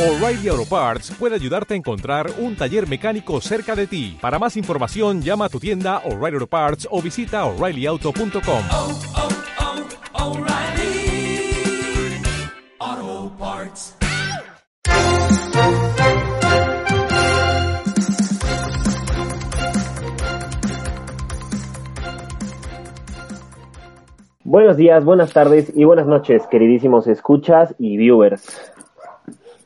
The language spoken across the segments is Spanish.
O'Reilly Auto Parts puede ayudarte a encontrar un taller mecánico cerca de ti. Para más información, llama a tu tienda O'Reilly Auto Parts o visita oreillyauto.com. oh, oh, Parts. Buenos días, buenas tardes y buenas noches, queridísimos escuchas y viewers.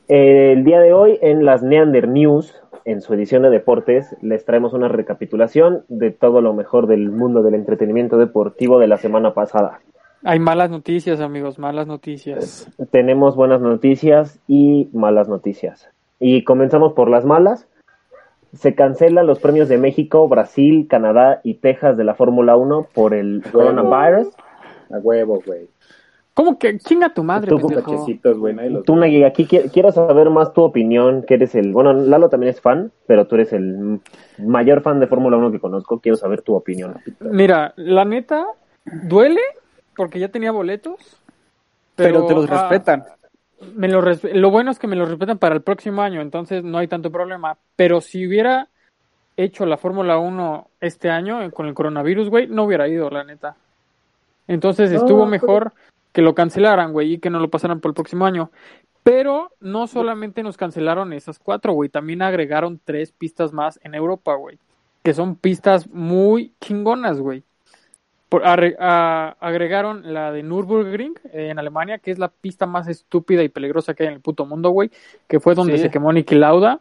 El día de hoy en las Neander News, en su edición de deportes, les traemos una recapitulación de todo lo mejor del mundo del entretenimiento deportivo de la semana pasada. Hay malas noticias, amigos, malas noticias. Tenemos buenas noticias y malas noticias. Y comenzamos por las malas. Se cancelan los premios de México, Brasil, Canadá y Texas de la Fórmula 1 por el coronavirus. A huevo, güey. ¿Cómo que chinga tu madre, Tú, los Tú, Nagui, aquí qui- quiero saber más tu opinión, que eres el... Bueno, Lalo también es fan, pero tú eres el mayor fan de Fórmula 1 que conozco. Quiero saber tu opinión. Mira, la neta, duele porque ya tenía boletos. Pero, te los ah, respetan. me lo, lo bueno es que me lo respetan para el próximo año, entonces no hay tanto problema. Pero si hubiera hecho la Fórmula 1 este año eh, con el coronavirus, güey, no hubiera ido, la neta. Entonces No, estuvo pero- mejor que lo cancelaran, güey, y que no lo pasaran por el próximo año. Pero no solamente nos cancelaron esas cuatro, güey, también agregaron tres pistas más en Europa, güey, que son pistas muy chingonas, güey. Por- arre- a- agregaron la de Nürburgring eh, en Alemania, que es la pista más estúpida y peligrosa que hay en el puto mundo, güey, que fue donde Sí. se quemó Niki Lauda.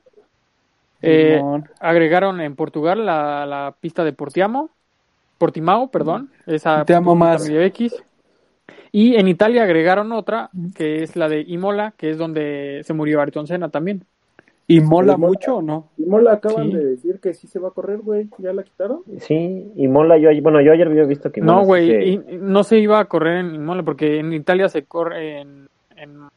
Eh, agregaron en Portugal la, la pista de Portiamo, Portimao, perdón, esa Te amo más. X. Y en Italia agregaron otra, que es la de Imola, que es donde se murió Ayrton Senna también. ¿Y mola mucho o no? Y Mola acaban Sí. de decir que sí se va a correr, güey. ¿Ya la quitaron? Sí, y Mola, yo, bueno, yo ayer había visto que Mola No, güey, y- no se iba a correr en Imola, porque en Italia se corre en... en-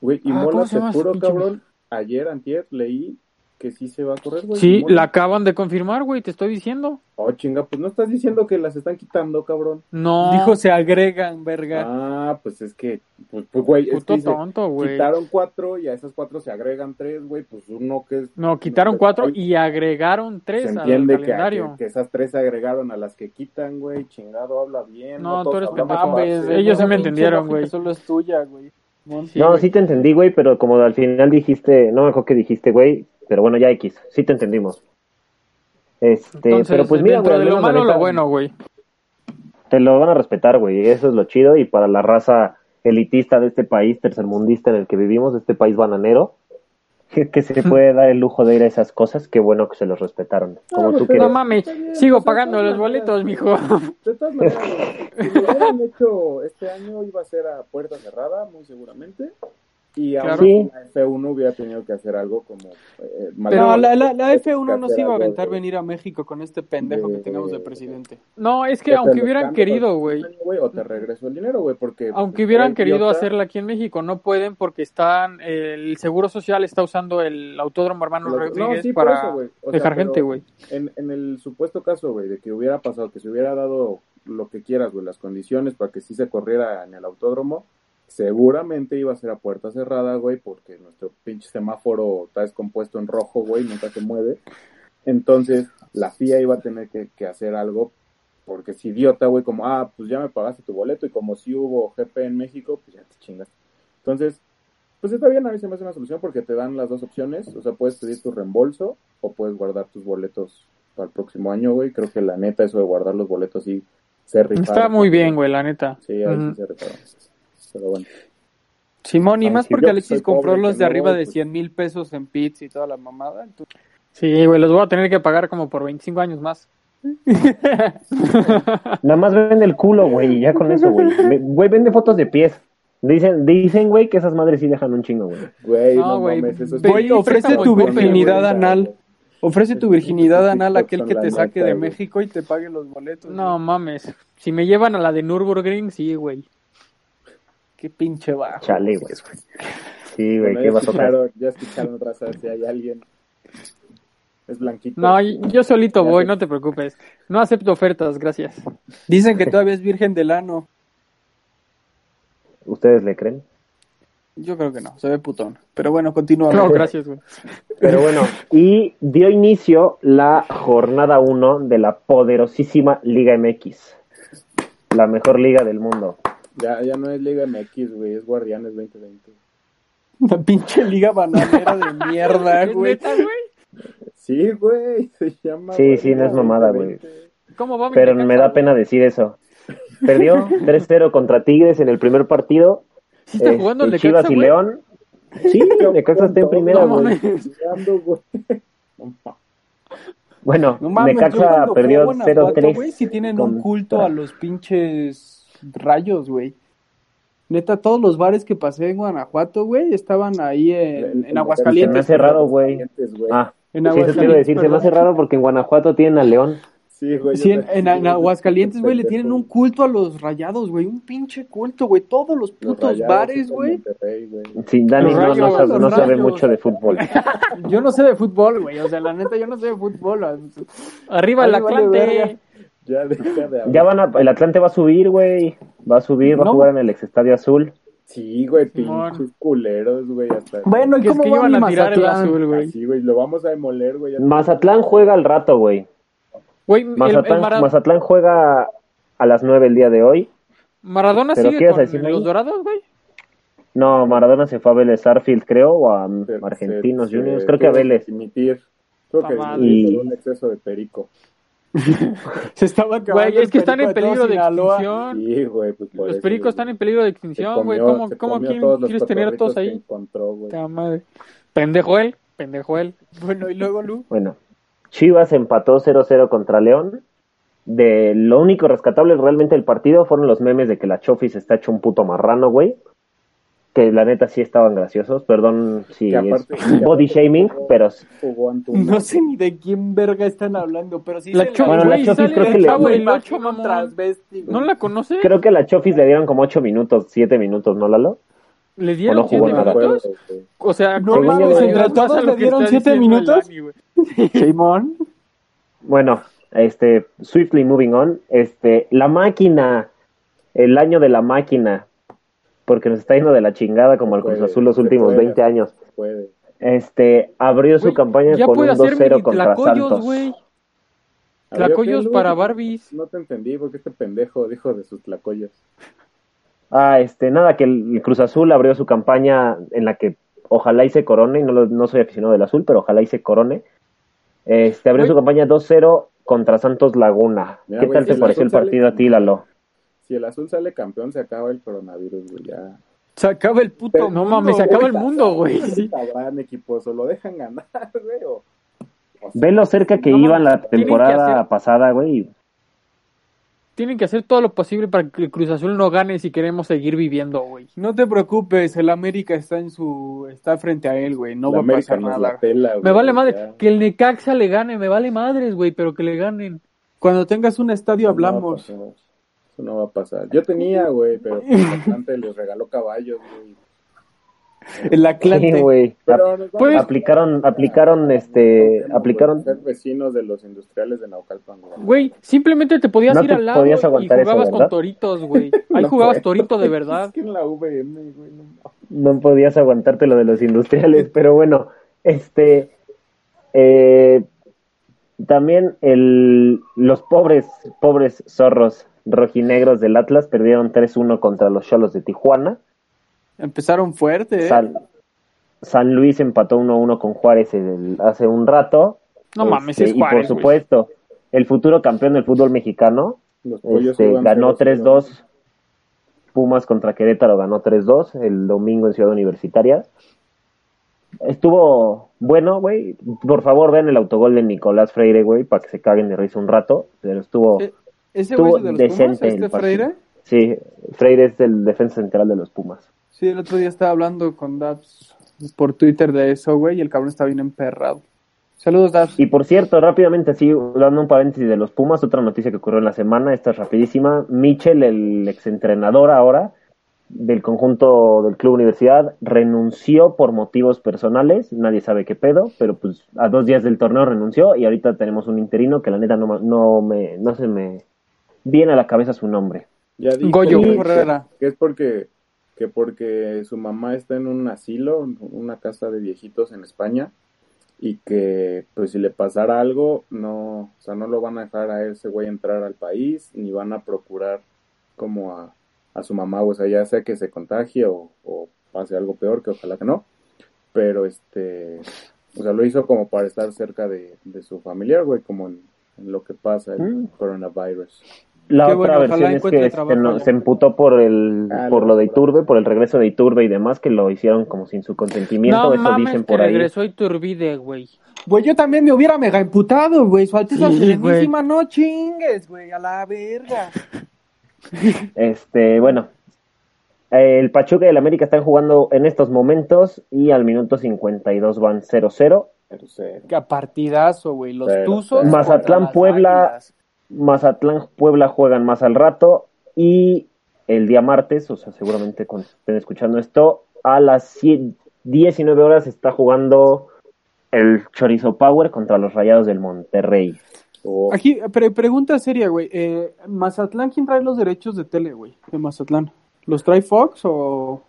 Güey, y Ah, Mola, ¿cómo se pinche cabrón. Ayer, antier, leí que sí se va a correr, güey. Sí, la acaban de confirmar, güey, te estoy diciendo. Oh, chinga, pues no estás diciendo que las están quitando, cabrón. No, Dijo se agregan, verga. Ah, pues es que, pues, pues güey, es puto que dice, tonto, güey. quitaron cuatro y a esas cuatro se agregan tres, güey, pues uno que es... No, quitaron no, cuatro y agregaron tres Se al entiende que, calendario. que, que esas tres se agregaron a las que quitan, güey, chingado, habla bien. No, tú eres pendejo. Mames, ellos sí me entendieron, güey. Solo es tuya, güey. No, güey. sí te entendí, güey, pero como al final dijiste, no me acuerdo que dijiste, güey, pero bueno, ya X, sí te entendimos. Este, Entonces, pero pues mira, dentro güey, de lo malo, lo bueno, güey. Te lo van a respetar, güey, eso es lo chido, y para la raza elitista de este país, tercermundista en el que vivimos, de este país bananero, que, que se puede dar el lujo de ir a esas cosas, qué bueno que se los respetaron, como tú pues, quieres. No mames, sigo pagando los boletos, mijo. De todas maneras, güey, si lo hubieran hecho este año iba a ser a puerta cerrada, muy seguramente. Y aún Claro. la F1 hubiera tenido que hacer algo como... Eh, Pero la, la, la que F1 no se iba a aventar de- venir a México con este pendejo que de- tenemos de presidente. No, es que que aunque los hubieran cambie querido, güey. O te regreso el dinero, güey, porque... Aunque pues, hubieran querido idiota- hacerla aquí en México, no pueden porque están el Seguro Social está usando el Autódromo Hermano No, Rodríguez sí, por para eso. O sea, dejar gente, güey. En, en el supuesto caso, güey, de que hubiera pasado, que se hubiera dado lo que quieras, güey, las condiciones para que sí se corriera en el autódromo, seguramente iba a ser a puerta cerrada, güey, porque nuestro pinche semáforo está descompuesto en rojo, güey, nunca se mueve. Entonces, la FIA iba a tener que, que hacer algo, porque si idiota, güey, como, ah, pues ya me pagaste tu boleto, y como si hubo GP en México, pues ya te chingas. Entonces, pues está bien, a mí se me hace una solución porque te dan las dos opciones, o sea, puedes pedir tu reembolso o puedes guardar tus boletos para el próximo año, güey. Creo que la neta, eso de guardar los boletos sí se rifaron. Está muy bien, güey, la neta. Sí, ahí Ujú. sí se rifaron. Pero bueno. Simón, y más porque Alexis compró pobre, los de arriba voy, de pues. 100 mil pesos en pits y toda la mamada. entonces- Sí, güey, los voy a tener que pagar como por 25 años más. Nada más vende el culo, güey, y ya con eso, güey. Güey, vende fotos de pies. Dicen, dicen, güey, que esas madres sí dejan un chingo, güey. Güey, No, no, güey, mames, eso es ve- Güey, y ofrece tu virginidad güey. anal. Ofrece tu virginidad anal a aquel que te saque de. México y te pague los boletos. No güey. mames. Si me llevan a la de Nürburgring, sí, güey. Qué pinche bajo. Chale, güey. Sí, güey, Bueno, ¿qué ya vas a ya escucharon raza, si hay alguien. Es blanquito. No, yo solito voy, no te preocupes. No acepto ofertas, gracias. Dicen que todavía es virgen del ano. ¿Ustedes le creen? Yo creo que no, se ve putón. Pero bueno, continúa. No, gracias, güey. Pero bueno, y dio inicio la jornada 1 de la poderosísima Liga MX. La mejor liga del mundo. Ya, ya no es Liga MX, güey, es Guardianes 2020. Una pinche liga bananera de mierda, ¿Es güey. neta, güey? Sí, güey, se llama. Sí, sí, no es mamada, 2020. ¿Cómo va Pero me da güey? pena decir eso. Perdió 3-0 contra Tigres en el primer partido. ¿Sí está Este, jugando el Chivas y güey? León. Sí, Necaxa está en primera, No güey. güey. No. Bueno, No mames, Necaxa güey, perdió fue a Guanajuato, 0-3. güey, sí tienen un culto a los pinches rayos, güey. Neta, todos los bares que pasé en Guanajuato, güey, estaban ahí en, El- en Se el- me Aguascalientes. hace raro, güey. Aguascalientes. Ah, En sí, eso te iba a Aguascalientes, decir. Se me hace raro porque en Guanajuato tienen a León. Sí, güey. Sí, en, en- Aguascalientes, güey, le tienen un culto a los rayados, güey. Un pinche culto, güey. Todos los putos bares, güey. Sí, Dani no, no sabe, no mucho de fútbol. Yo no sé de fútbol, güey. O sea, la neta, yo no sé de fútbol. Arriba el vale Atlante. Ya deja de hablar. Ya van a, el Atlante va a subir, güey. Va a subir, va No. a jugar en el ex Estadio Azul. Sí, güey, pinches culeros, güey. Hasta... Bueno, ¿y Que es cómo que va iban mi a tirar el Mazatlán? azul, güey. Sí, güey, lo vamos a demoler, güey. Mazatlán juega al rato, güey. Güey, el, el Mazatlán, Mara- Mazatlán juega a las 9 el día de hoy. Maradona ¿Pero sigue qué ibas a con decirme los ahí? dorados, güey. No, Maradona se fue a Vélez Arfield, creo, o a Argentinos Juniors. se Creo que a Vélez. Creo que por un exceso de perico. Se estaba acabando Güey, es que están en peligro de extinción. Sí, güey, pues por Los eso, pericos güey. están en peligro de extinción, güey. ¿Cómo, cómo quién- quieres tener a todos ahí? encontró, güey. Madre. Pendejo él, pendejo él. Bueno, y luego, Lu. Bueno, Chivas empató 0-0 contra León. De lo único rescatable realmente del partido fueron los memes de que la Chofis está hecho un puto marrano, güey. Que la neta sí estaban graciosos. Perdón si aparte- es body shaming, jugó- pero. No sé ni de quién verga están hablando, pero sí La se Cho- Bueno, la Chofis creo que le-. ¿No la conoce? creo que a la Chofis le dieron como 8 minutos, 7 minutos, ¿no, Lalo? ¿Le ¿O dieron no jugó siete nada? minutos? güey. O sea, No mames, entre lo le dieron está siete diciendo el minutos. Dani, güey. Simón. Bueno, este, swiftly moving on, este, la máquina, el año de la máquina, porque nos está yendo de la chingada como Se al Cruz Azul los últimos puede, 20 años. Puede. Este, abrió su campaña con un hacer 2-0 mini contra Santos. ¿Había Tlacoyos para Barbies. No te entendí porque este pendejo dijo de sus tlacoyos. Ah, este, nada, que el, el Cruz Azul abrió su campaña en la que ojalá y se corone, no, lo- no soy aficionado del azul, pero ojalá y se corone. Este, abrió su campaña 2-0 contra Santos Laguna. Mira, ¿Qué tal si te el pareció el sale- partido a ti, Lalo? Si el azul sale campeón, se acaba el coronavirus, güey. Ya. Se acaba el puto Pero No mundo, mames, se güey. acaba el mundo, güey. Sí. Sabrán, equiposo, lo dejan ganar, güey. O... o sea, Ve lo cerca que No iban la temporada hacer- pasada, güey. Tienen que hacer todo lo posible para que el Cruz Azul no gane si queremos seguir viviendo, güey. No te preocupes, el América está en su está frente a él, güey, no la va a pasar nada. Me vale ya. madre. Que el Necaxa le gane, me vale madres, güey, pero que le ganen. Cuando tengas un estadio Eso no Eso no va a pasar. Yo tenía, güey, pero el Atlante les regaló caballos, güey. El Atlante. Sí, güey. Pues- a- Aplicaron, aplicaron, este, Tenemos, aplicaron. Ser vecinos de los industriales de Naucalpan, güey. Simplemente te podías No ir te al lado podías y aguantar eso, jugabas con toritos, güey. Ahí No jugabas puedo. torito de verdad. Es que en la VM, güey, no mames. No podías aguantarte lo de los industriales, pero bueno, este, eh, también el, los pobres, pobres zorros rojinegros del Atlas perdieron 3-1 contra los Cholos de Tijuana. Empezaron fuerte, ¿eh? San, San Luis empató 1-1 con Juárez el- hace un rato. No mames, Este, es Y por Juárez, güey. supuesto, el futuro campeón del fútbol mexicano este, ganó 0-0. 3-2. Pumas contra Querétaro ganó 3-2 el domingo en Ciudad Universitaria. Estuvo bueno, güey. Por favor, vean el autogol de Nicolás Freire, güey, para que se caguen de risa un rato. Pero estuvo, Eh, ¿Ese güey es de los Pumas, este. Freire? Sí, Freire es el defensa central de los Pumas. Sí, el otro día estaba hablando con Dabs por Twitter de eso, güey, y el cabrón está bien emperrado. Saludos, Dabs. Y por cierto, rápidamente, así, dando un paréntesis de los Pumas, otra noticia que ocurrió en la semana, esta es rapidísima. Michel, el exentrenador ahora del conjunto del Club Universidad, renunció por motivos personales, nadie sabe qué pedo, pero pues a dos días del torneo renunció y ahorita tenemos un interino que la neta no, no, me, no se me viene a la cabeza su nombre. Ya dijo Goyo, que- Goyo Herrera. que es porque que porque su mamá está en un asilo, una casa de viejitos en España, y que pues si le pasara algo, no, o sea, no lo van a dejar a ese güey entrar al país, ni van a procurar como a, a su mamá, o sea, ya sea que se contagie o, o pase algo peor, que ojalá que no, pero este, o sea, lo hizo como para estar cerca de, de su familiar, güey, como en, en lo que pasa el Mm. coronavirus. La Qué otra bueno, versión es que no- se emputó por el Ah, por lo de. Iturbe, por el regreso de Iturbe y demás, que lo hicieron como sin su consentimiento, No eso mames, dicen que por ahí. regresó Iturbide, güey. Güey, yo también me hubiera mega imputado, güey. Su Alteza Sí, Serenísima, no chingues, güey, a la verga. Este, bueno, el Pachuca y el América están jugando en estos momentos y al minuto 52 van 0-0. Pero sé, Qué partidazo, güey. Los Pero, Tuzos. Mazatlán, Puebla. Águilas. Mazatlán, Puebla juegan más al rato y el día martes, o sea, seguramente cuando estén escuchando esto, a las cie- 19 horas está jugando el Chorizo Power contra los Rayados del Monterrey. o- Aquí, pre- pregunta seria, güey. Eh, Mazatlán, ¿quién trae los derechos de tele, güey? De Mazatlán. ¿Los trae Fox o.?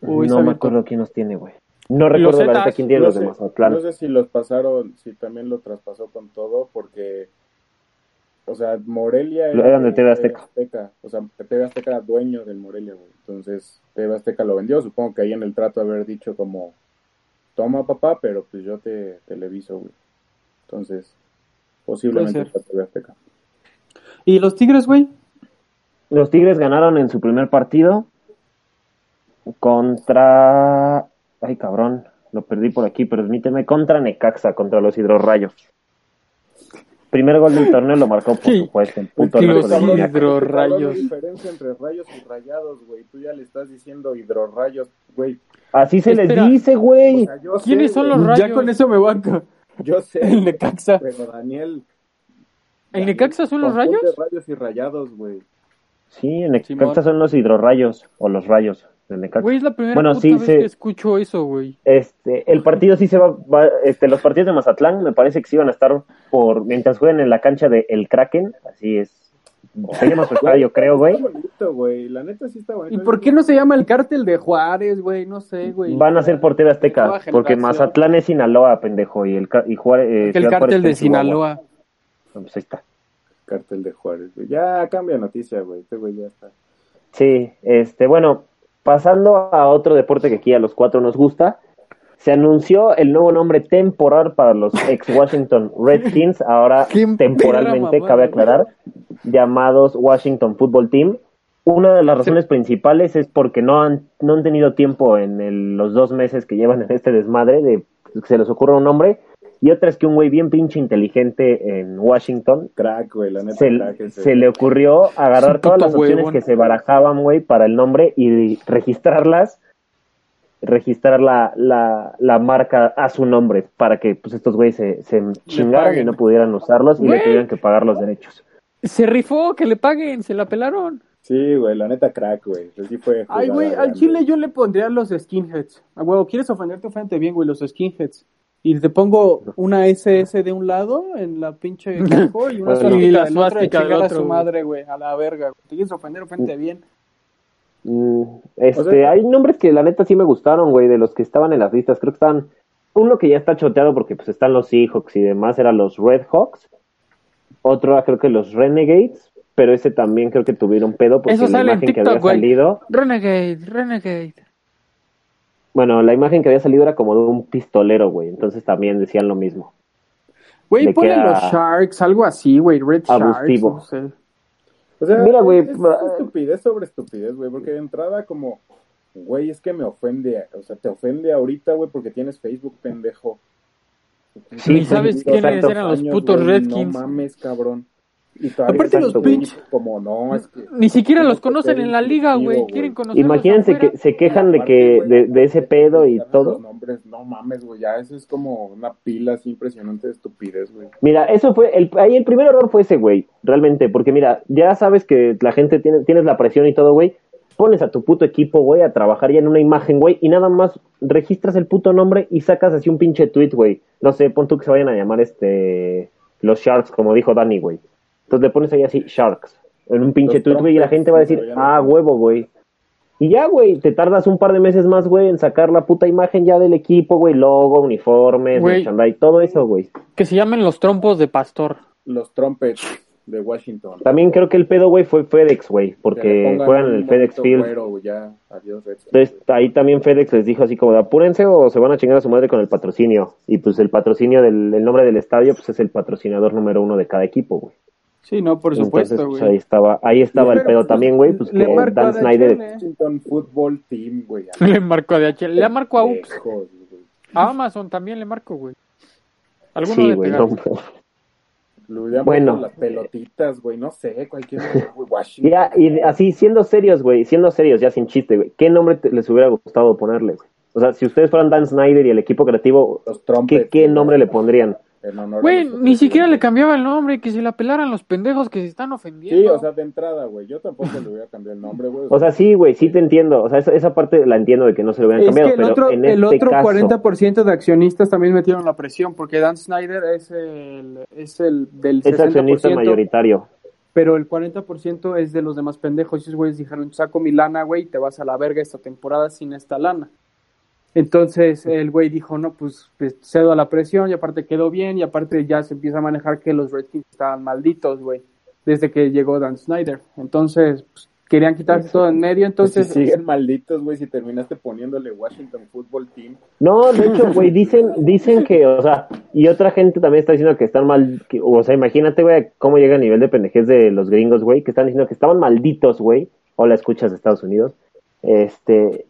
no me acuerdo quién los tiene, güey. No recuerdo la neta quién tiene no los de Mazatlán. no sé si los pasaron, si también lo traspasó con todo, porque, o sea, Morelia Lo eran de TV Azteca. O sea, TV Azteca era dueño del Morelia, güey. Entonces, TV Azteca lo vendió. Supongo que ahí en el trato haber dicho como, toma papá, pero pues yo te televiso, güey. Entonces, posiblemente sea TV Azteca. ¿Y los Tigres, güey? Los Tigres ganaron en su primer partido contra. Ay, cabrón, lo perdí por aquí, permíteme. Contra Necaxa, contra los Hidrorrayos. Primer gol del torneo lo marcó, por supuesto, el puto. Hidrorrayos. ¿Cuál es la diferencia entre rayos y rayados, güey? Tú ya le estás diciendo hidrorrayos, güey. Así se Espera. les dice, güey. O sea, yo sé, ¿Quiénes son los Ya rayos? con eso me banca. Yo sé, El Necaxa. pero Daniel... ¿El Necaxa son los rayos? rayos y rayados, güey. Sí, en Necaxa son los Hidrorrayos, o los Rayos. Güey, es la primera Bueno, puta sí, vez sí. que escucho eso, güey. Este, el partido sí se va, va- este, los partidos de Mazatlán me parece que sí van a estar por, mientras jueguen en la cancha de El Kraken, así es. Se llama su estadio, creo, güey. Está bonito, güey. La neta sí está bonito. ¿Y por qué no se llama el cártel de Juárez, güey? No sé, güey. Van a ser por TV Azteca, porque. Mazatlán es Sinaloa, pendejo, y el, ca- y Juárez, eh, El Juárez cártel de. Sinaloa. Pues ahí está. Cartel de Juárez, güey. Ya cambia noticia, güey. Este güey ya está. Sí, este, bueno, pasando a otro deporte que aquí a los cuatro nos gusta, se anunció el nuevo nombre temporal para los ex Washington Redskins, ahora temporalmente, perra cabe aclarar, llamados Washington Football Team. Una de las razones principales es porque no han, no han tenido tiempo en el- los dos meses que llevan en este desmadre de que se les ocurra un nombre, y otra es que un güey bien pinche inteligente en Washington Crack, güey. La neta, se, crack ese. se le ocurrió agarrar todas las opciones huevón. que se barajaban, güey, para el nombre y registrarlas, registrar la, la, la marca a su nombre para que pues estos güeyes se, se chingaran y no pudieran usarlos y Güey. le tuvieran que pagar los derechos. Se rifó, que le paguen, se la pelaron. Sí, güey. La neta, crack, güey. Sí fue Ay, güey, al grande. chile yo le pondría los skinheads. A huevo, ¿quieres ofenderte? Oféndete bien, güey, los skinheads. Y te pongo una SS de un lado en la pinche casco y una Bueno. suástica Y la del otro del a su madre, güey, a la verga. güey. ¿Te quieres ofender? Bien. Mm, este, O sea- hay nombres que la neta sí me gustaron, güey, de los que estaban en las listas. Creo que están. Uno que ya está choteado porque pues están los Seahawks y demás, eran los Red Hawks. Otro era creo que los Renegades, pero ese también creo que tuvieron pedo porque Eso la sale en imagen que TikTok, había güey. salido. Renegade, Renegade. Bueno, la imagen que había salido era como de un pistolero, güey. Entonces también decían lo mismo. Güey, Le ponle los Sharks, algo así, güey, Red abusivo. Sharks, no sé. O sea, Mira, güey, es, es estupidez sobre estupidez, güey, porque de entrada como, güey, es que me ofende, o sea, te ofende ahorita, güey, porque tienes Facebook, pendejo. Sí, ¿Y sabes quiénes eran los putos güey, Redskins? No mames, cabrón. Y Aparte los pinches- Como no, es que... Ni siquiera los conocen en la liga, güey. Quieren conocerlos Imagínense que se quejan de que de, de ese pedo y todo. nombres, no mames, güey, ya eso es como una pila así impresionante de estupidez, güey. Mira, eso fue, el, ahí el primer error fue ese, güey, realmente, porque mira, ya sabes que la gente tiene, tienes la presión y todo, güey, pones a tu puto equipo, güey, a trabajar ya en una imagen, güey, y nada más registras el puto nombre y sacas así un pinche tweet, güey. No sé, pon tú que se vayan a llamar este, los Sharks, como dijo Dani, güey. Entonces le pones ahí así, Sharks, en un pinche Los tweet, güey, y la gente va a decir, ah, huevo, güey. Y ya, güey, te tardas un par de meses más, güey, en sacar la puta imagen ya del equipo, güey, logo, uniformes, merchandise, todo eso, güey. Que se llamen los trompos de pastor. Los Trumpets de Washington. También creo que el pedo, güey, fue FedEx, güey, porque juegan en el FedEx Field. güero, güey, ya, adiós, Redskins. Entonces, ahí también FedEx les dijo así como de apúrense o se van a chingar a su madre con el patrocinio. Y pues el patrocinio del el nombre del estadio, pues es el patrocinador número uno de cada equipo, güey. Sí, no, por Entonces, supuesto, pues, güey. ahí estaba, ahí estaba el Pero, pedo pues, también, güey, pues le que marco Dan a Snyder. Washington Football Team, güey. Le marco a DHL. Le marco a Ups. A Amazon también le marco, güey. Sí, güey, no, Bueno. las pelotitas, güey, no sé, cualquier. Ya, y así, siendo serios, güey, siendo serios, ya sin chiste, güey, ¿qué nombre te- les hubiera gustado ponerle, güey? O sea, si ustedes fueran Dan Snyder y el equipo creativo, Los ¿qué, qué nombre le pondrían? En honor Güey, ni siquiera le cambiaba el nombre, que se la pelaran los pendejos que se están ofendiendo. Sí, o sea, de entrada, güey. Yo tampoco le hubiera cambiado el nombre, güey. O sea, sí, güey, sí te entiendo. O sea, esa, esa parte la entiendo de que no se lo hubieran Es cambiado, que el pero otro, en el este otro caso, 40% de accionistas también metieron la presión, porque Dan Snyder es el, es el del es accionista 60%, mayoritario. pero el 40% es de los demás pendejos. Y esos güeyes dijeron, saco mi lana, güey, y te vas a la verga esta temporada sin esta lana. Entonces el güey dijo, no, pues, pues, cedo a la presión y aparte quedó bien y aparte ya se empieza a manejar que los Redskins estaban malditos, güey, desde que llegó Dan Snyder. Entonces pues, querían quitarse todo en medio, Pues si entonces... siguen malditos, güey, si terminaste poniéndole Washington Football Team. No, de hecho, güey, dicen, dicen que, o sea, y otra gente también está diciendo que están mal, que- o sea, imagínate, güey, cómo llega el nivel de pendejez de los gringos, güey, que están diciendo que estaban malditos, güey, o la escuchas de Estados Unidos, este,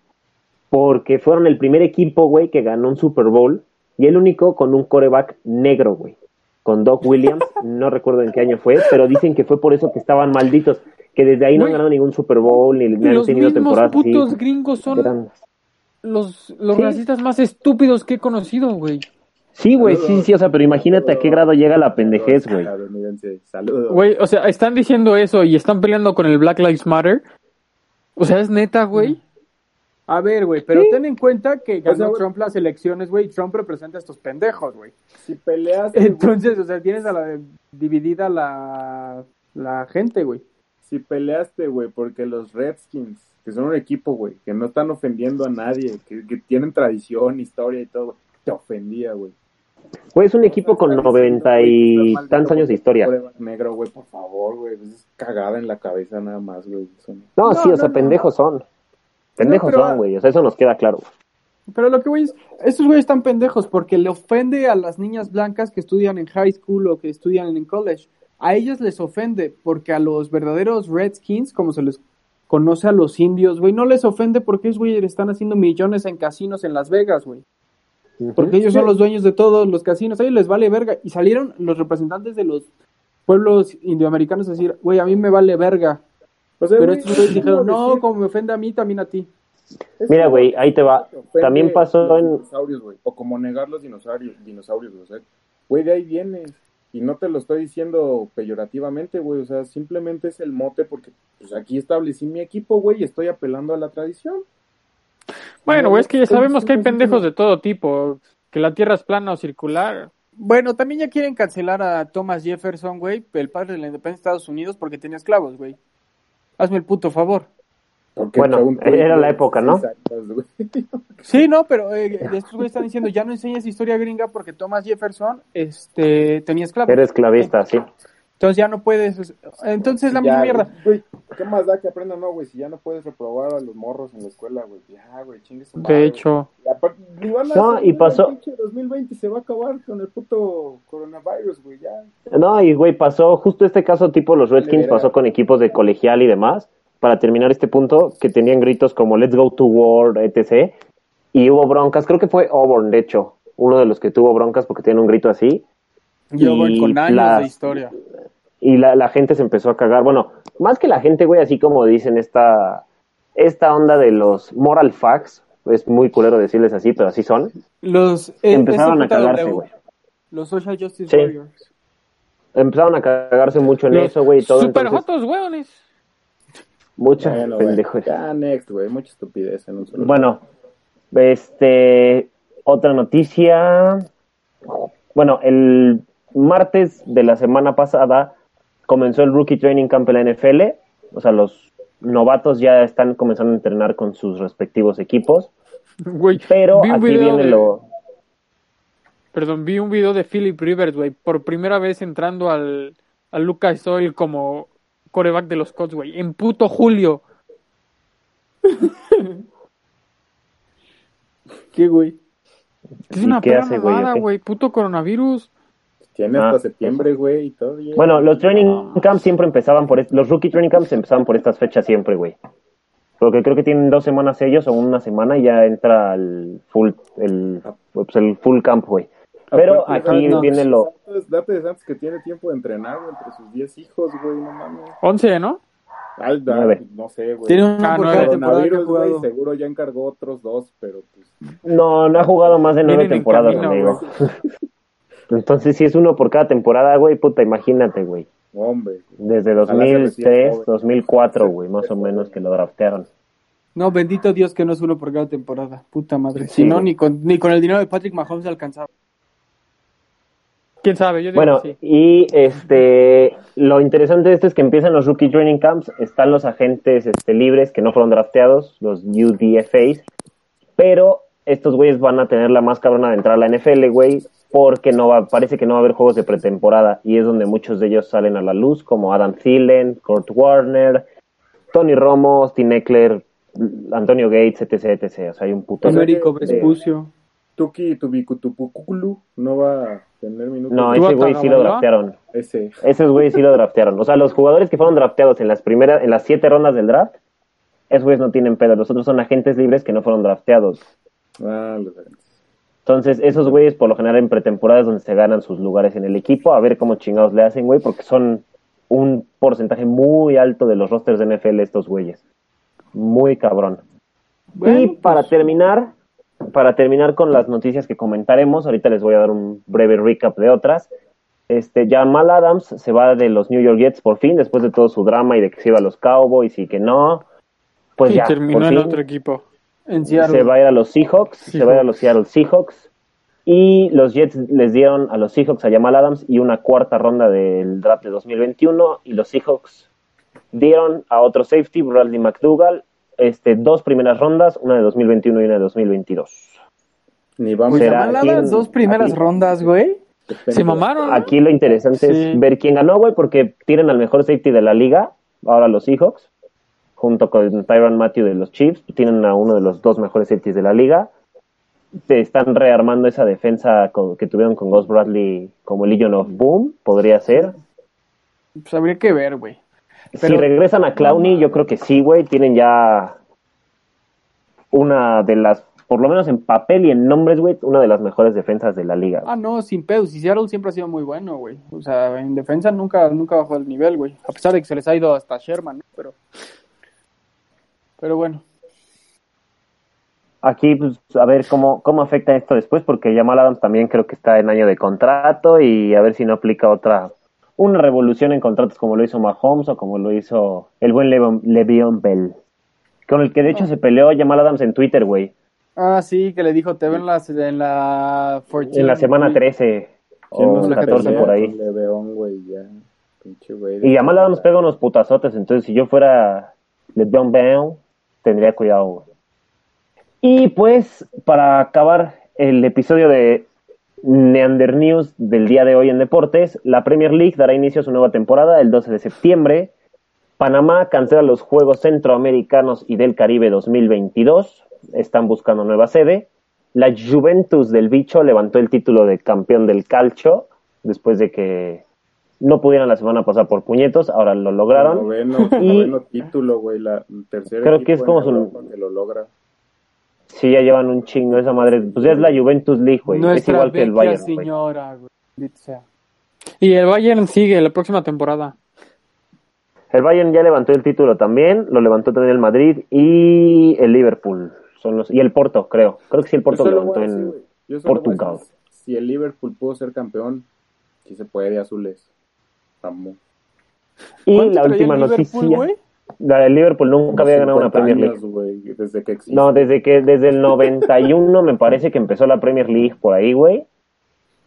porque fueron el primer equipo, güey, que ganó un Super Bowl, y el único con un coreback negro, güey, con Doc Williams, no recuerdo en qué año fue, pero dicen que fue por eso que estaban malditos, que desde ahí no han ganado ningún Super Bowl, ni, ni han Los tenido temporadas así. putos gringos son los, los Sí. racistas más estúpidos que he conocido, güey. Sí, güey, sí, sí, o sea, pero imagínate a qué grado llega la pendejez, güey. Güey, o sea, están diciendo eso y están peleando con el Black Lives Matter. O sea, es neta, güey. A ver, güey, pero ten en cuenta que ganó sea, Trump las elecciones, güey, y Trump representa a estos pendejos, güey. Si peleaste, güey, Entonces, o sea, tienes a la dividida la, la gente, güey. si peleaste, güey, porque los Redskins, que son un equipo, güey, que no están ofendiendo a nadie, que, que tienen tradición, historia y todo, te ofendía, güey. Güey, es un equipo con noventa y tantos años de historia. Negro, güey, por favor, güey, es cagada en la cabeza nada más, güey. No- sí, o sea, no, pendejos son. Pendejos pero- son, güey, o sea, eso nos queda claro. Pero lo que güey es, estos güeyes están pendejos porque le ofende a las niñas blancas que estudian en high school o que estudian en college. A ellas les ofende porque a los verdaderos Redskins, como se les conoce a los indios, güey, no les ofende porque esos güeyes están haciendo millones en casinos en Las Vegas, güey. Porque ellos son los dueños de todos los casinos, a ellos les vale verga. Y salieron los representantes de los pueblos indioamericanos a decir, güey, a mí me vale verga. O sea, Pero güey, estos güeyes es dijeron, no, decir- como me ofende a mí, también a ti. es Mira, güey, ahí te va. También pasó los en- dinosaurios, güey, o como negar los dinosaurios, dinosaurios, güey, o sea, güey, de ahí vienes. Y no te lo estoy diciendo peyorativamente, güey, o sea, simplemente es el mote porque pues aquí establecí mi equipo, güey, y estoy apelando a la tradición. Bueno, No, güey, es que ya sabemos que hay pendejos de todo tipo. Que la Tierra es plana o circular. Bueno, también ya quieren cancelar a Thomas Jefferson, güey, el padre de la independencia de Estados Unidos, porque tenía esclavos, güey. Hazme el puto favor. Bueno, era de la época, ¿no? Sí, no, pero eh, estos güeyes están diciendo, ya no enseñes historia gringa porque Thomas Jefferson este, tenía esclavos. Era esclavista, sí. Entonces ya no puedes. Entonces la Ya, misma mierda. Güey, ¿qué más da que aprendan, no, güey? Si ya no puedes reprobar a los morros en la escuela, güey. Ya, güey, chingue su madre, De hecho, Y a No, y pasó- el pinche 2020 se va a acabar con el puto coronavirus, güey, ya. No, y güey, pasó justo este caso tipo los Redskins, pasó con equipos de colegial y demás, para terminar este punto, que tenían gritos como Let's go to war, etc. Y hubo broncas, creo que fue Auburn, de hecho, uno de los que tuvo broncas porque tiene un grito así. Yo voy Y con años las- de historia. y la, la gente se empezó a cagar. Bueno, más que la gente, güey, así como dicen esta, esta onda de los moral facts, es muy culero decirles así, pero así son, Los eh, empezaron a cagarse, güey. Los Social Justice Sí. Warriors. Empezaron a cagarse mucho en los eso, güey, super entonces, jotos, weones. mucha Bueno, güey, pendejo. Ya, next, güey, mucha estupidez en un solo. Bueno, este, otra noticia. Bueno, el martes de la semana pasada comenzó el Rookie Training Camp en la NFL, o sea, los, novatos ya están comenzando a entrenar con sus respectivos equipos, Güey, pero vi aquí viene de- lo... Perdón, vi un video de Philip Rivers, güey, por primera vez entrando al, al Lucas Oil como coreback de los Colts, güey, en puto julio. ¿Qué, güey? Es ¿Y una qué perra hace, mamada, güey, puto coronavirus. Tiene Ah, hasta septiembre, güey, y todavía. Bueno, los training camps siempre empezaban por... Los rookie training camps empezaban por estas fechas siempre, güey. Porque creo que tienen dos semanas ellos o una semana y ya entra el full, el, pues, el full camp, güey. Pero Aparte, aquí no. viene lo... Date- de Santos que tiene tiempo de entrenar, güey, entre sus 10 hijos, güey, no mames. 11, ¿no? Ay, da- Nueve. no sé, güey. Tiene una Ah, Coronavirus, güey, seguro ya encargó otros dos, pero pues. No, no ha jugado más de nueve temporadas, camino, amigo. Entonces, si es uno por cada temporada, güey, puta, imagínate, güey. Hombre. Desde Ojalá se reciba 2003, joven. 2004, güey, más o menos que lo draftearon. No, bendito Dios que no es uno por cada temporada. Puta madre. Sí, si no, ni con, ni con el dinero de Patrick Mahomes alcanzaba. ¿Quién sabe? Yo digo Bueno, que sí. y este, lo interesante de esto es que empiezan los rookie training camps, están los agentes este, libres que no fueron drafteados, los UDFAs, pero estos güeyes van a tener la más cabrona de entrar a la NFL, güey, porque no va, parece que no va a haber juegos de pretemporada y es donde muchos de ellos salen a la luz, como Adam Thielen, Kurt Warner, Tony Romo, Austin Eckler, Antonio Gates, etc, etc. O sea, hay un puto... Américo de- Vespucio. Tuki Tubicutupuculu no va a tener minutos. No, ¿Tú ese güey sí lo draftearon. Ese. Esos güeyes sí lo draftearon. O sea, los jugadores que fueron drafteados en las primeras, en las siete rondas del draft, esos güeyes no tienen pedo. Los otros son agentes libres que no fueron drafteados. Ah, los Entonces, esos güeyes por lo general en pretemporadas donde se ganan sus lugares en el equipo, a ver cómo chingados le hacen, güey, porque son un porcentaje muy alto de los rosters de NFL estos güeyes. Muy cabrón. y para pues, terminar, para terminar con las noticias que comentaremos, ahorita les voy a dar un breve recap de otras. Este, Jamal Adams se va de los New York Jets por fin, después de todo su drama y de que se iba a los Cowboys y que no. Pues y ya, terminó por en fin otro equipo. En Seattle. se va a ir a los Seahawks, se va a ir a los Seattle Seahawks. Y los Jets les dieron a los Seahawks a Jamal Adams y una cuarta ronda del draft de 2021. Y los Seahawks dieron a otro safety, Bradley McDougall, este, dos primeras rondas, una de 2021 y una de 2022. Ni vamos Pues Jamal Adams, dos primeras aquí. rondas, güey. Se mamaron. ¿no? Aquí lo interesante Sí. es ver quién ganó, güey, porque tienen al mejor safety de la liga, ahora los Seahawks, junto con Tyron Matthew de los Chiefs, tienen a uno de los dos mejores safeties de la liga. Se están rearmando esa defensa con- que tuvieron con Ghost Bradley como Legion of Boom, podría ser. Pues habría que ver, güey. si regresan a Clowney, yo creo que sí, güey, tienen ya una de las, por lo menos en papel y en nombres, güey, una de las mejores defensas de la liga. Ah, no, sin pedos. Y Seattle siempre ha sido muy bueno, güey. O sea, en defensa nunca, nunca bajó el nivel, güey. A pesar de que se les ha ido hasta Sherman, ¿no? Pero, pero bueno. Aquí, pues, a ver cómo, cómo afecta esto después, porque Jamal Adams también creo que está en año de contrato y a ver si no aplica otra, una revolución en contratos como lo hizo Mahomes o como lo hizo el buen Le'Veon Le'Veon Bell, con el que de hecho se peleó Jamal Adams en Twitter, güey, Ah, sí, que le dijo, te veo en la, en la 14, en la semana güey. 13 ¿Quién o no se 14 pelea por ahí. güey, ya. Pinche güey. Y Jamal Adams pega unos putazotes, entonces si yo fuera LeBron Bell, tendría cuidado. Y pues, para acabar el episodio de Neander News del día de hoy en deportes, la Premier League dará inicio a su nueva temporada el 12 de septiembre. Panamá cancela los Juegos Centroamericanos y del Caribe 2022. Están buscando nueva sede. La Juventus del Bicho levantó el título de campeón del calcio después de que no pudieran la semana pasada por puñetos, ahora lo lograron. Noveno, Y- noveno título, güey. La Creo que es en como su- que lo logra. Sí, ya llevan un chingo esa madre. Pues ya es la Juventus League, güey. Es igual que el Bayern, güey. señora, güey. Y el Bayern sigue la próxima temporada. El Bayern ya levantó el título también, lo levantó también el Madrid y el Liverpool. Son los, y el Porto, creo. Creo que sí, el Porto lo levantó en... decir, a Portugal. Si el Liverpool pudo ser campeón, sí se puede, azules. Y ¿Cuánto la última noticia. La del Liverpool nunca había ganado una 50 Premier League. años, desde que existe. No, desde que desde el 91 me parece que empezó la Premier League por ahí, güey.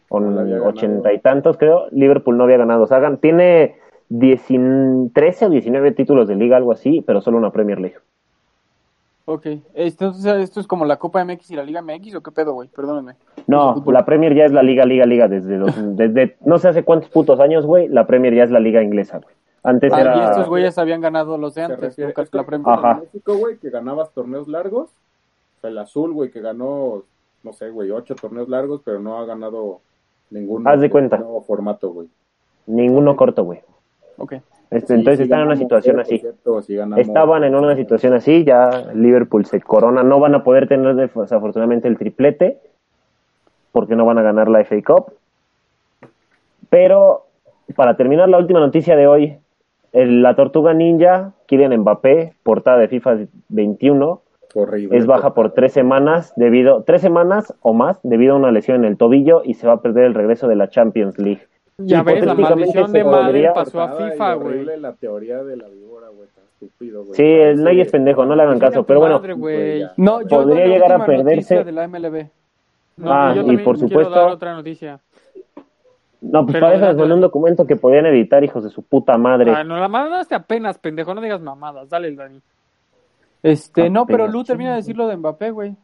Con ochenta y tantos, creo. Liverpool no había ganado. O sea, tiene 19 13 o 19 títulos de liga, algo así, pero solo una Premier League. Ok, entonces esto es como la Copa MX y la Liga MX o qué pedo, güey, perdónenme. No, la Premier ya es la liga, liga, liga desde, los- desde no sé hace cuántos putos años, güey, la Premier ya es la liga inglesa, güey. Antes Ah, era... y estos güeyes habían ganado los de antes, refiere- nunca es la Premier. Ajá. en México, güey, que ganabas torneos largos. O sea, el azul, güey, que ganó, no sé, güey, ocho torneos largos, pero no ha ganado ningún Haz de cuenta. nuevo formato, güey. Ninguno corto, güey. Ok. Este, Sí, entonces sí están en una situación así. cierto. Estaban en una situación así, ya Liverpool se corona, no van a poder tener desafortunadamente el triplete, porque no van a ganar la FA Cup. Pero para terminar la última noticia de hoy, el- la Tortuga Ninja, Kylian Mbappé, portada de FIFA 21, Horrible. es baja por tres semanas debido, tres semanas o más debido a una lesión en el tobillo y se va a perder el regreso de la Champions League. Ya ves, la maldición de madre pasó a FIFA, güey. la teoría de la víbora, güey, tan estúpido, güey. Sí, el nadie es pendejo, no le hagan caso, pero bueno, Madre, güey. No, yo Podría llegar a perderse. noticia de la MLB. No, Ah, yo y por supuesto- dar otra noticia. no, pues Pero para eso les mandé un documento que podían editar, hijos de su puta madre. Ah, no la mandaste apenas, pendejo, no digas mamadas. Dale, Dani. Este, no, pero. Lu termina de decirlo de Mbappé, güey.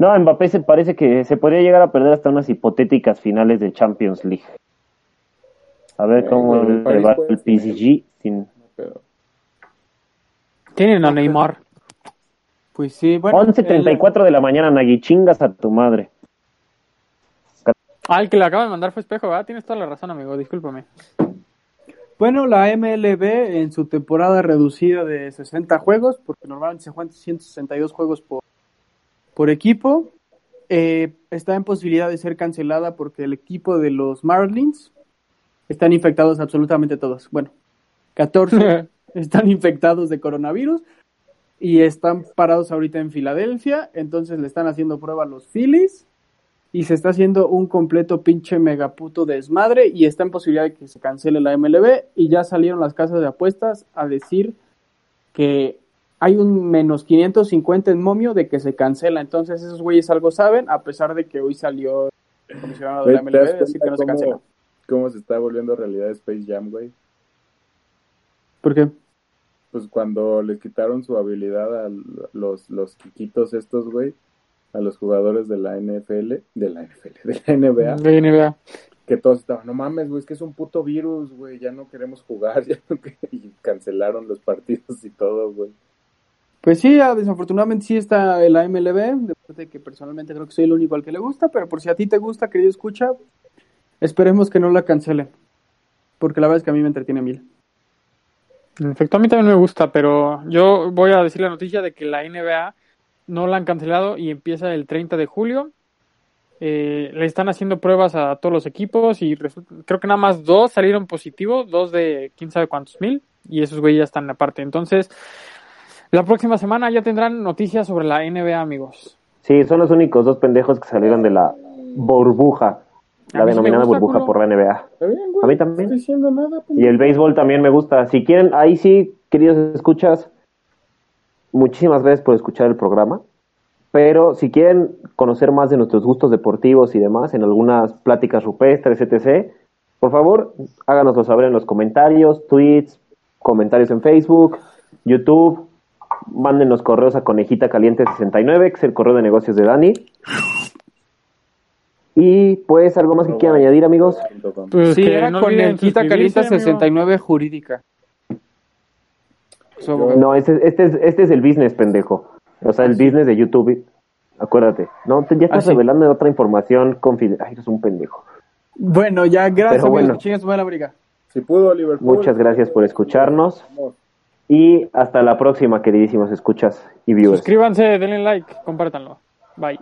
No, Mbappé se parece que se podría llegar a perder hasta unas hipotéticas finales de Champions League. A ver Eh, cómo el le va el PSG sin Tienen a Neymar. Pues sí, bueno. 11.34 de la mañana, Nagui, chingas a tu madre. Ah, el que le acaba de mandar fue Espejo, ¿verdad? Tienes toda la razón, amigo, discúlpame. Bueno, la MLB en su temporada reducida de 60 juegos, porque normalmente se juegan 162 juegos por, por equipo, eh, está en posibilidad de ser cancelada porque el equipo de los Marlins están infectados absolutamente todos. Bueno, 14 están infectados de coronavirus y están parados ahorita en Filadelfia, entonces le están haciendo prueba a los Phillies y se está haciendo un completo pinche megaputo desmadre y está en posibilidad de que se cancele la MLB y ya salieron las casas de apuestas a decir que hay un menos 550 en momio de que se cancela, entonces esos güeyes algo saben a pesar de que hoy salió el comisionado de la güey, ¿te das MLB decir que no se cancela. Cómo, se está volviendo realidad Space Jam, güey? ¿Por qué? Pues cuando les quitaron su habilidad a los, los quiquitos estos, güey, a los jugadores de la NFL, de la NFL, de la NBA, De NBA. que todos estaban, no mames, güey, es que es un puto virus, güey, ya no queremos jugar, ya no que-", y cancelaron los partidos y todo, güey. Pues sí, desafortunadamente sí está la MLB, de parte que personalmente creo que soy el único al que le gusta, pero por si a ti te gusta, querido escucha, esperemos que no la cancelen, porque la verdad es que a mí me entretiene mil. En efecto, a mí también me gusta, pero yo voy a decir la noticia de que la NBA no la han cancelado y empieza el 30 de julio. Eh, le están haciendo pruebas a todos los equipos y resulta- creo que nada más dos salieron positivos, dos de quién sabe cuántos mil, y esos güeyes ya están aparte. Entonces, la próxima semana ya tendrán noticias sobre la NBA, amigos. Sí, son los únicos dos pendejos que salieron de la burbuja, la denominada gusta, burbuja culo. por la NBA. Está bien, güey. A mí no también. estoy diciendo nada, pendejo. Y el béisbol también me gusta. Si quieren, ahí sí, queridos escuchas, muchísimas gracias por escuchar el programa. Pero si quieren conocer más de nuestros gustos deportivos y demás, en algunas pláticas rupestres, etc., por favor, háganoslo saber en los comentarios, tweets, comentarios en Facebook, YouTube. Mándenos correos a Conejita Caliente 69, que es el correo de negocios de Dani. Y pues, ¿algo más que quieran añadir, amigos? Pues sí, era no con el Quita suscribirse, Calienta amigo. 69 jurídica. No, este, este, es, este es el business, pendejo. O sea, el business de YouTube. Acuérdate. No, te, ya estás Ah, sí. revelando otra información confidencial. Ay, eres un pendejo. Bueno, ya, gracias, Pero bueno. Chingas, buena briga. Si pudo Liverpool. Muchas gracias por escucharnos. Y hasta la próxima, queridísimos escuchas y viewers. Suscríbanse, denle like, compártanlo. Bye.